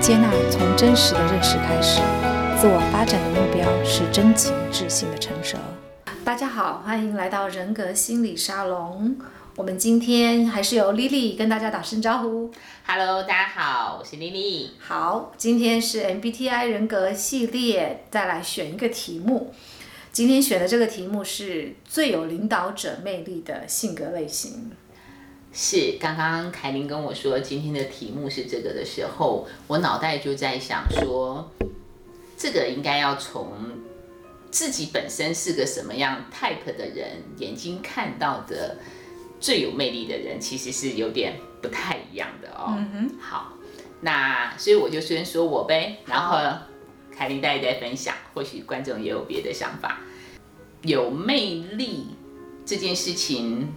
接纳从真实的认识开始，自我发展的目标是真情自信的成熟。大家好，欢迎来到人格心理沙龙。我们今天还是由 Lily 跟大家打声招呼。Hello，大家好，我是 Lily。好，今天是 MBTI 人格系列，再来选一个题目。今天选的这个题目是最有领导者魅力的性格类型。是，刚刚凯琳跟我说今天的题目是这个的时候，我脑袋就在想说，这个应该要从自己本身是个什么样 type 的人，眼睛看到的最有魅力的人，其实是有点不太一样的哦。嗯哼，好，那所以我就先说我呗，然后凯琳大家再分享，或许观众也有别的想法。有魅力这件事情。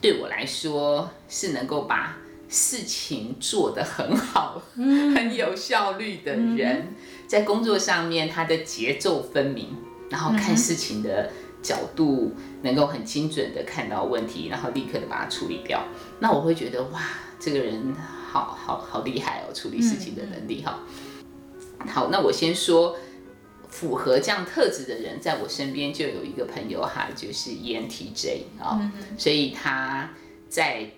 对我来说是能够把事情做得很好、嗯、很有效率的人，嗯、在工作上面他的节奏分明，然后看事情的角度能够很精准的看到问题，然后立刻的把它处理掉。那我会觉得哇，这个人好好好厉害哦，处理事情的能力哈。好，那我先说。符合这样特质的人，在我身边就有一个朋友哈，就是 ENTJ 啊、哦，所以他在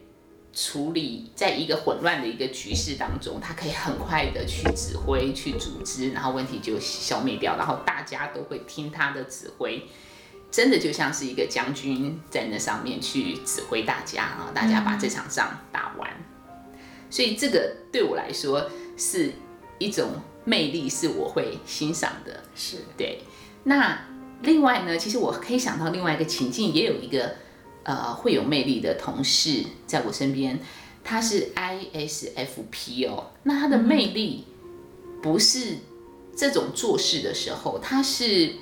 处理在一个混乱的一个局势当中，他可以很快的去指挥、去组织，然后问题就消灭掉，然后大家都会听他的指挥，真的就像是一个将军在那上面去指挥大家啊，大家把这场仗打完。所以这个对我来说是一种。魅力是我会欣赏的，是对。那另外呢，其实我可以想到另外一个情境，也有一个呃会有魅力的同事在我身边，他是 ISFP 哦。那他的魅力不是这种做事的时候，他是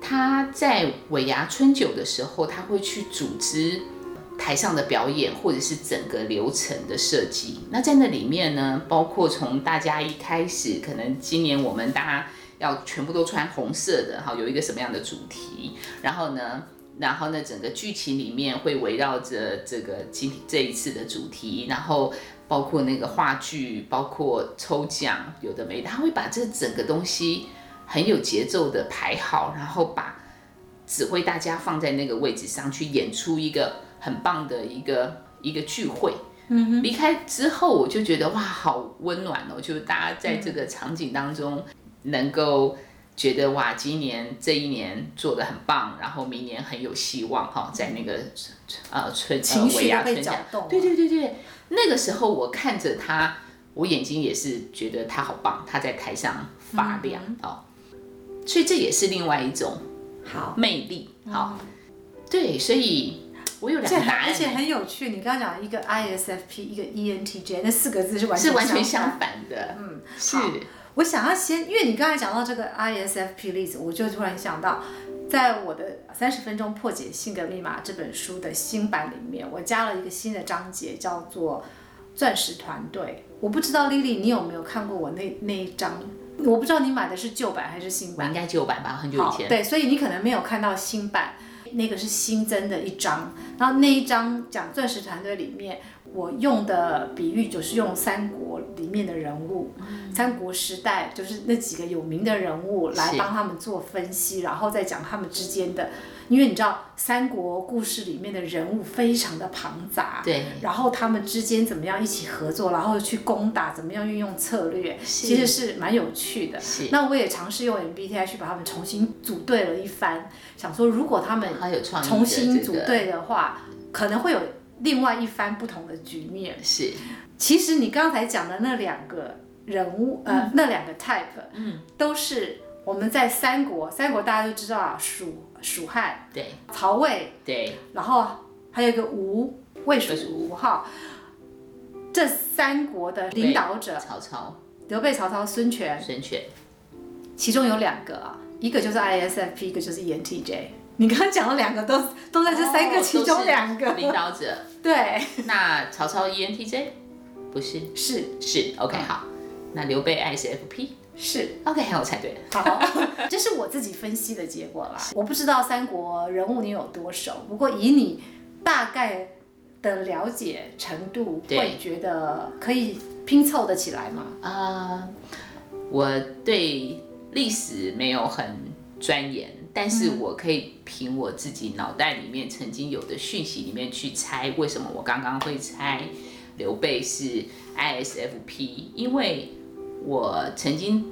他在尾牙春酒的时候，他会去组织。台上的表演，或者是整个流程的设计，那在那里面呢，包括从大家一开始，可能今年我们大家要全部都穿红色的，哈，有一个什么样的主题，然后呢，然后呢，整个剧情里面会围绕着这个今这一次的主题，然后包括那个话剧，包括抽奖，有的没的，他会把这整个东西很有节奏的排好，然后把指挥大家放在那个位置上去演出一个。很棒的一个一个聚会，离开之后我就觉得哇，好温暖哦！就是大家在这个场景当中，能够觉得哇，今年这一年做的很棒，然后明年很有希望哈，在那个呃春情绪都被搅动，对对对对，那个时候我看着他，我眼睛也是觉得他好棒，他在台上发亮哦，所以这也是另外一种好。魅力，好，对，所以。我有两个答案，而且很有趣。你刚刚讲一个 ISFP，一个 ENTJ，那四个字是完全是完全相反的。嗯，是。我想要先，因为你刚才讲到这个 ISFP 例子，我就突然想到，在我的三十分钟破解性格密码这本书的新版里面，我加了一个新的章节，叫做钻石团队。我不知道 Lily 你有没有看过我那那一章？我不知道你买的是旧版还是新版？应该旧版吧，很久以前。对，所以你可能没有看到新版。那个是新增的一章，然后那一章讲钻石团队里面，我用的比喻就是用三国里面的人物，嗯、三国时代就是那几个有名的人物来帮他们做分析，然后再讲他们之间的。因为你知道三国故事里面的人物非常的庞杂，对，然后他们之间怎么样一起合作，然后去攻打，怎么样运用策略，其实是蛮有趣的。那我也尝试用 MBTI 去把他们重新组队了一番，想说如果他们重新组队的话，可能会有另外一番不同的局面。是，其实你刚才讲的那两个人物，呃，嗯、那两个 type，嗯，都是我们在三国，三国大家都知道啊，蜀。蜀汉对，曹魏对，然后还有一个吴，魏蜀吴哈，这三国的领导者，曹操、刘备、曹操、孙权、孙权，其中有两个啊，一个就是 ISFP，一个就是 ENTJ。你刚刚讲了两个都都在这三个其中两个。领导者，对。那曹操 ENTJ 不是？是。是 OK 好，那刘备 ISFP。是，OK，我猜对。好，这是我自己分析的结果啦。我不知道三国人物你有多熟，不过以你大概的了解程度，会觉得可以拼凑得起来吗？啊、呃，我对历史没有很钻研，但是我可以凭我自己脑袋里面曾经有的讯息里面去猜，为什么我刚刚会猜刘备是 ISFP，因为我曾经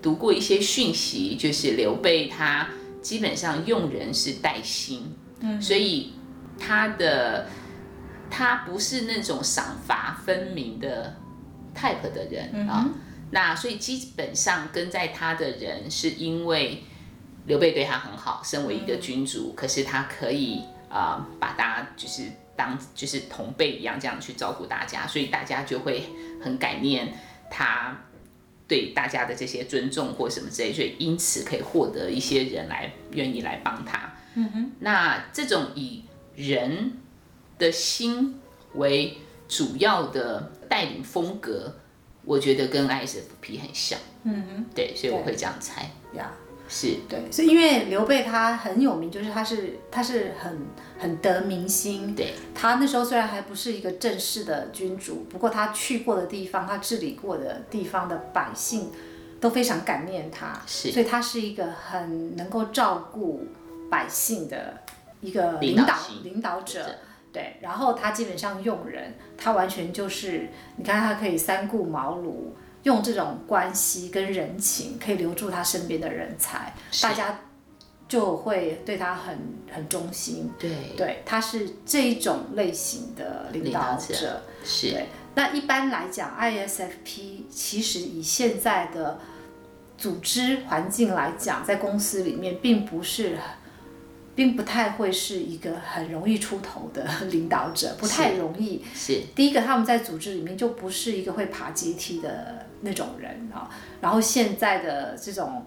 读过一些讯息，就是刘备他基本上用人是带薪，嗯，所以他的他不是那种赏罚分明的 type 的人啊，嗯，那所以基本上跟在他的人是因为刘备对他很好，身为一个君主，嗯，可是他可以啊，呃，把大家就是当就是同辈一样这样去照顾大家，所以大家就会很感念他。对大家的这些尊重或什么之类，所以因此可以获得一些人来愿意来帮他。嗯哼，那这种以人的心为主要的带领风格，我觉得跟 ISFP 很像。嗯哼，对，所以我会这样猜。呀。是对，所以因为刘备他很有名，就是他是他是很很得民心。对，他那时候虽然还不是一个正式的君主，不过他去过的地方，他治理过的地方的百姓都非常感念他。是，所以他是一个很能够照顾百姓的一个领导领导，领导者。对，然后他基本上用人，他完全就是你看他可以三顾茅庐。用这种关系跟人情，可以留住他身边的人才，大家就会对他很很忠心。对，对，他是这一种类型的领导者。导者是。对，那一般来讲，ISFP 其实以现在的组织环境来讲，在公司里面并不是。并不太会是一个很容易出头的领导者，不太容易。是，是第一个，他们在组织里面就不是一个会爬阶梯的那种人啊。然后现在的这种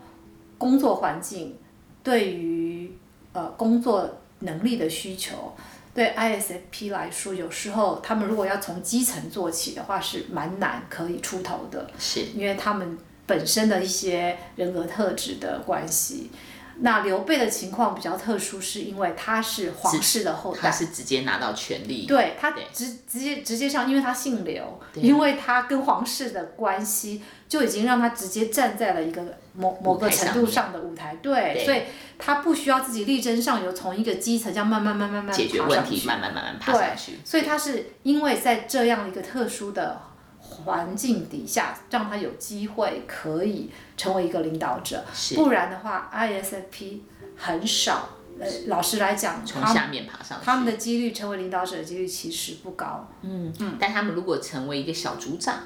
工作环境，对于呃工作能力的需求，对 ISFP 来说，有时候他们如果要从基层做起的话，是蛮难可以出头的。是，因为他们本身的一些人格特质的关系。那刘备的情况比较特殊，是因为他是皇室的后代，他是直接拿到权力，对他直直接直接上，因为他姓刘，因为他跟皇室的关系就已经让他直接站在了一个某某个程度上的舞台，对，对，所以他不需要自己力争上游，从一个基层这样慢慢慢慢慢慢解决问题，慢慢慢慢爬上去，对，所以他是因为在这样一个特殊的。环境底下，让他有机会可以成为一个领导者，不然的话，ISFP 很少。呃，老实来讲，从下面爬上去，他们的几率成为领导者的几率其实不高。嗯嗯，但他们如果成为一个小组长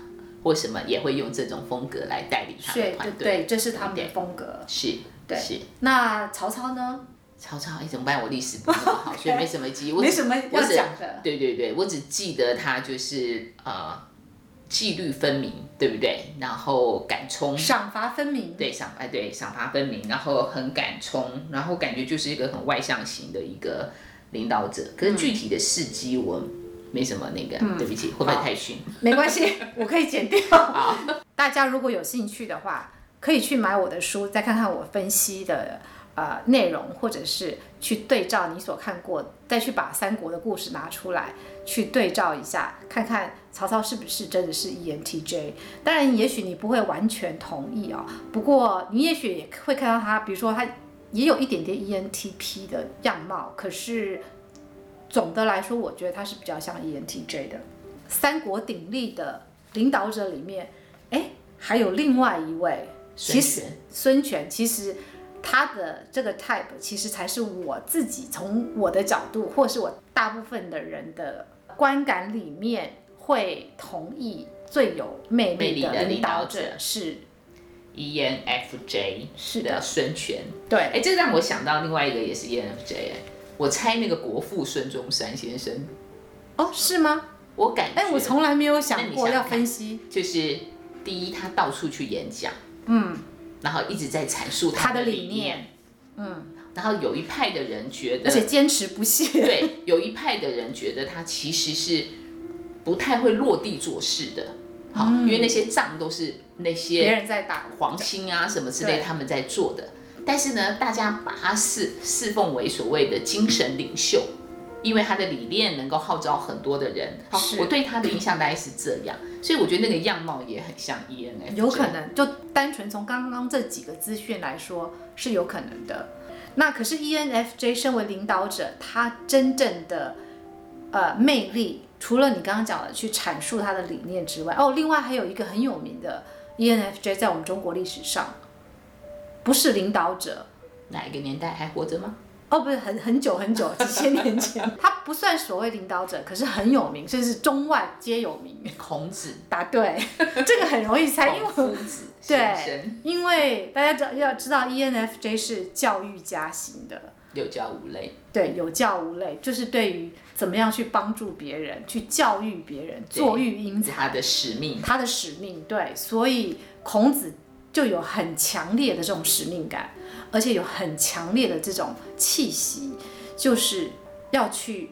或什么，也会用这种风格来带领他的团队。对，这是他们的风格。是，对。是。那曹操呢？曹操，哎，怎么办？我历史不好，所以没什么记忆。没什么要讲的。对对对，我只记得他就是呃。纪律分明，对不对？然后敢冲，赏罚分明。对，赏哎对，赏罚分明，然后很敢冲，然后感觉就是一个很外向型的一个领导者。可是具体的事迹我没什么那个，嗯、对不起，会不会太逊？没关系，我可以剪掉。大家如果有兴趣的话，可以去买我的书，再看看我分析的。呃，内容或者是去对照你所看过，再去把三国的故事拿出来去对照一下，看看曹操是不是真的是 ENTJ。当然，也许你不会完全同意啊、哦，不过你也许也会看到他，比如说他也有一点点 ENTP 的样貌，可是总的来说，我觉得他是比较像 ENTJ 的。三国鼎立的领导者里面，哎，还有另外一位，其实孙权其实。他的这个 type 其实才是我自己从我的角度，或是我大部分的人的观感里面会同意最有魅力的领导者是 ENFJ，是的，孙权。对，哎，这让我想到另外一个也是 ENFJ，我猜那个国父孙中山先生。哦，是吗？我感觉，哎，我从来没有想过要分析。就是第一，他到处去演讲，嗯。然后一直在阐述他的理念，嗯，然后有一派的人觉得，而且坚持不懈，对，有一派的人觉得他其实是不太会落地做事的，好，嗯，因为那些仗都是那些别人在打，黄兴啊什么之类他们在做的，但是呢，大家把他侍侍奉为所谓的精神领袖因为他的理念能够号召很多的人。好，我对他的印象大概是这样，所以我觉得那个样貌也很像 ENFJ。有可能，就单纯从刚刚这几个资讯来说是有可能的。那可是 ENFJ 身为领导者，他真正的呃魅力，除了你刚刚讲的去阐述他的理念之外，哦，另外还有一个很有名的 ENFJ 在我们中国历史上，不是领导者，哪一个年代还活着吗？哦，不是很很久很久，几千年前，他不算所谓领导者，可是很有名，甚至中外皆有名。孔子，答对，这个很容易猜，因为孔子对，因为大家知要知道 ENFJ 是教育家型的，有教无类，对，有教无类，就是对于怎么样去帮助别人，去教育别人，做育英才，他的使命，他的使命，对，所以孔子就有很强烈的这种使命感。而且有很强烈的这种气息，就是要去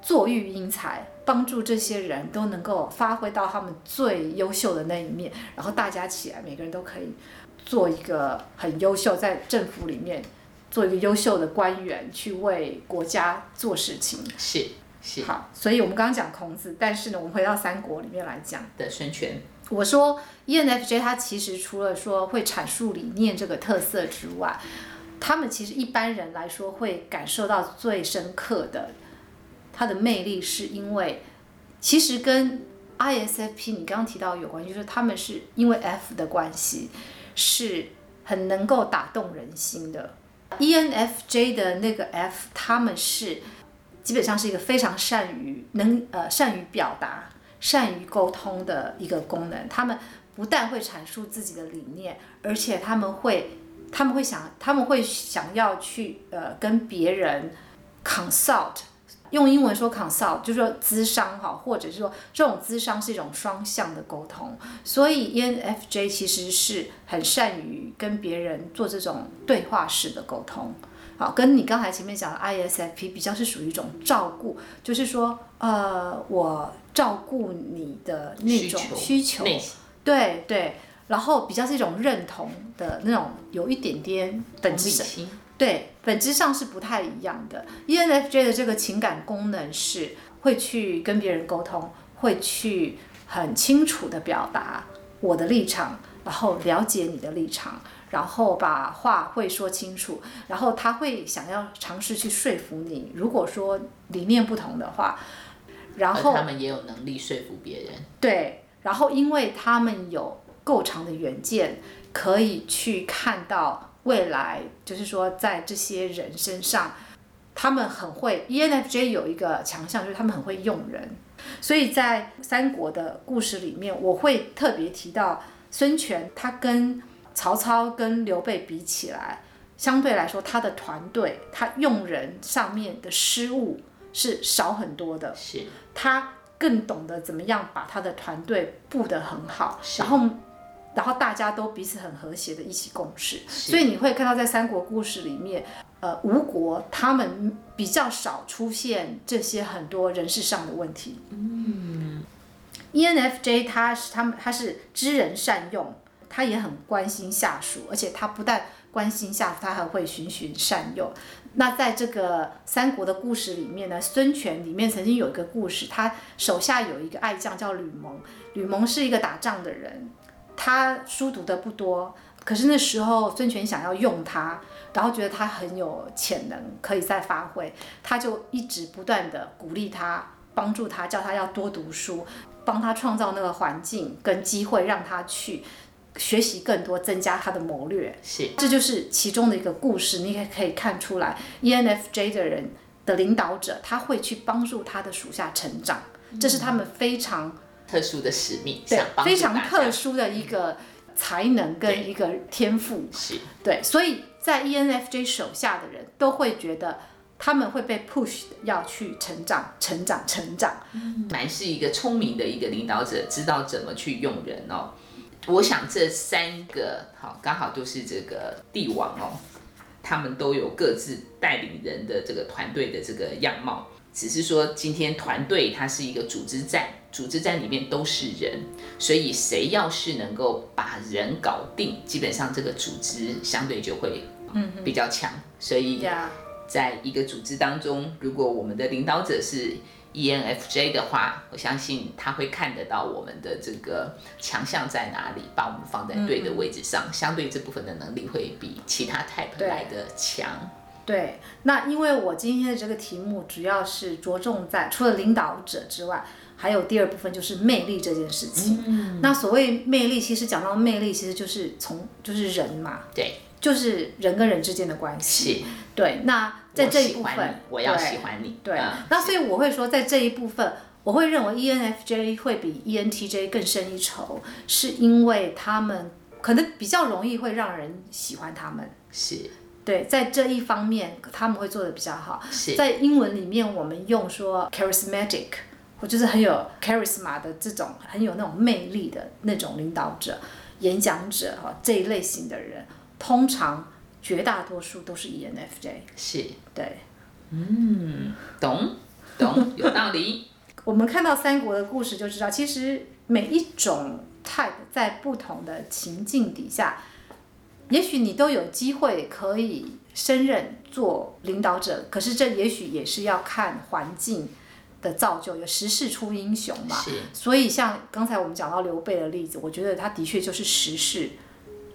做育英才，帮助这些人都能够发挥到他们最优秀的那一面，然后大家起来，每个人都可以做一个很优秀，在政府里面做一个优秀的官员，去为国家做事情。是是。好，所以我们刚刚讲孔子，但是呢，我们回到三国里面来讲的孙权。我说 ENFJ 他其实除了说会阐述理念这个特色之外，他们其实一般人来说会感受到最深刻的他的魅力，是因为其实跟 ISFP 你刚刚提到有关系，就是他们是因为 F 的关系，是很能够打动人心的。ENFJ 的那个 F，他们是基本上是一个非常善于能呃善于表达。善于沟通的一个功能，他们不但会阐述自己的理念，而且他们会，他们会想，他们会想要去呃跟别人 consult，用英文说 consult 就是说咨商哈，或者是说这种咨商是一种双向的沟通，所以 ENFJ 其实是很善于跟别人做这种对话式的沟通。好，跟你刚才前面讲的 ISFP 比较是属于一种照顾，就是说，呃，我照顾你的那种需求，需求对对，然后比较是一种认同的那种，有一点点本质上，对，本质上是不太一样的。ENFJ 的这个情感功能是会去跟别人沟通，会去很清楚的表达我的立场，然后了解你的立场。然后把话会说清楚，然后他会想要尝试去说服你。如果说理念不同的话，然后他们也有能力说服别人。对，然后因为他们有够长的远见，可以去看到未来，就是说在这些人身上，他们很会。ENFJ 有一个强项，就是他们很会用人。所以在三国的故事里面，我会特别提到孙权，他跟曹操跟刘备比起来，相对来说，他的团队，他用人上面的失误是少很多的。是，他更懂得怎么样把他的团队布得很好，然后，然后大家都彼此很和谐的一起共事。所以你会看到在三国故事里面，呃，吴国他们比较少出现这些很多人事上的问题。嗯，ENFJ 他是他们他是知人善用。他也很关心下属，而且他不但关心下属，他还会循循善诱。那在这个三国的故事里面呢，孙权里面曾经有一个故事，他手下有一个爱将叫吕蒙。吕蒙是一个打仗的人，他书读的不多，可是那时候孙权想要用他，然后觉得他很有潜能，可以再发挥，他就一直不断的鼓励他，帮助他，叫他要多读书，帮他创造那个环境跟机会，让他去。学习更多，增加他的谋略，是，这就是其中的一个故事。你也可以看出来，ENFJ 的人的领导者，他会去帮助他的属下成长，嗯、这是他们非常特殊的使命，对，非常特殊的一个才能跟一个天赋。是，对，所以在 ENFJ 手下的人都会觉得他们会被 push 要去成长、成长、成长。蛮、嗯、是一个聪明的一个领导者，知道怎么去用人哦。我想这三个好，刚好都是这个帝王哦，他们都有各自带领人的这个团队的这个样貌，只是说今天团队它是一个组织战，组织战里面都是人，所以谁要是能够把人搞定，基本上这个组织相对就会嗯比较强，所以在一个组织当中，如果我们的领导者是 ENFJ 的话，我相信他会看得到我们的这个强项在哪里，把我们放在对的位置上，嗯、相对这部分的能力会比其他 type 来的强。对，那因为我今天的这个题目主要是着重在除了领导者之外，还有第二部分就是魅力这件事情。嗯、那所谓魅力，其实讲到魅力，其实就是从就是人嘛，对，就是人跟人之间的关系。对，那。在这一部分，我要喜欢你。对，那所以我会说，在这一部分，我会认为 ENFJ 会比 ENTJ 更胜一筹，是因为他们可能比较容易会让人喜欢他们。是。对，在这一方面他们会做的比较好。是。在英文里面，我们用说 charismatic，或就是很有 charisma 的这种很有那种魅力的那种领导者、演讲者哈这一类型的人，通常。绝大多数都是 ENFJ，是对，嗯，懂懂有道理。我们看到三国的故事就知道，其实每一种 type 在不同的情境底下，也许你都有机会可以升任做领导者。可是这也许也是要看环境的造就，有时势出英雄嘛。是。所以像刚才我们讲到刘备的例子，我觉得他的确就是时势。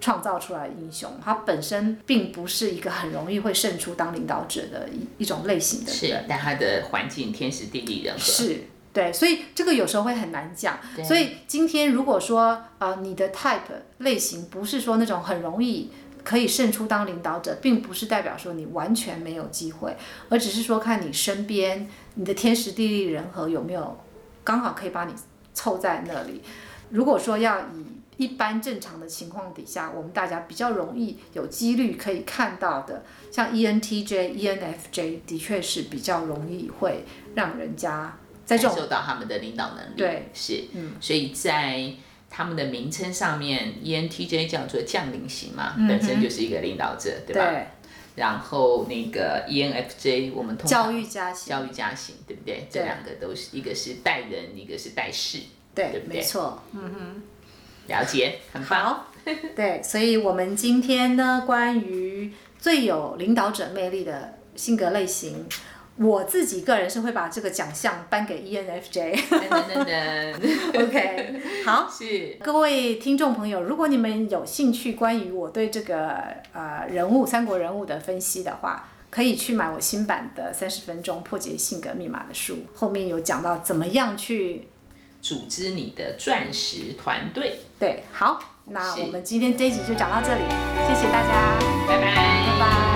创造出来的英雄，他本身并不是一个很容易会胜出当领导者的一一种类型的人，是，但他的环境天时地利人和是对，所以这个有时候会很难讲。所以今天如果说啊、呃，你的 type 类型不是说那种很容易可以胜出当领导者，并不是代表说你完全没有机会，而只是说看你身边你的天时地利人和有没有刚好可以把你凑在那里。如果说要以一般正常的情况底下，我们大家比较容易有几率可以看到的，像 ENTJ、ENFJ 的确是比较容易会让人家在这种感受到他们的领导能力。对，是，嗯，所以在他们的名称上面，ENTJ 叫做将领型嘛，嗯、本身就是一个领导者，对吧？对。然后那个 ENFJ，我们通常教育家型，教育家型，对不对？对这两个都是一个是带人，一个是带事，对，对不对？没错，嗯哼。了解，很棒。对，所以，我们今天呢，关于最有领导者魅力的性格类型，我自己个人是会把这个奖项颁给 ENFJ。噔噔噔 OK，好，是各位听众朋友，如果你们有兴趣关于我对这个呃人物三国人物的分析的话，可以去买我新版的三十分钟破解性格密码的书，后面有讲到怎么样去。组织你的钻石团队。对，好，那我们今天这一集就讲到这里，谢谢大家，拜拜，拜拜。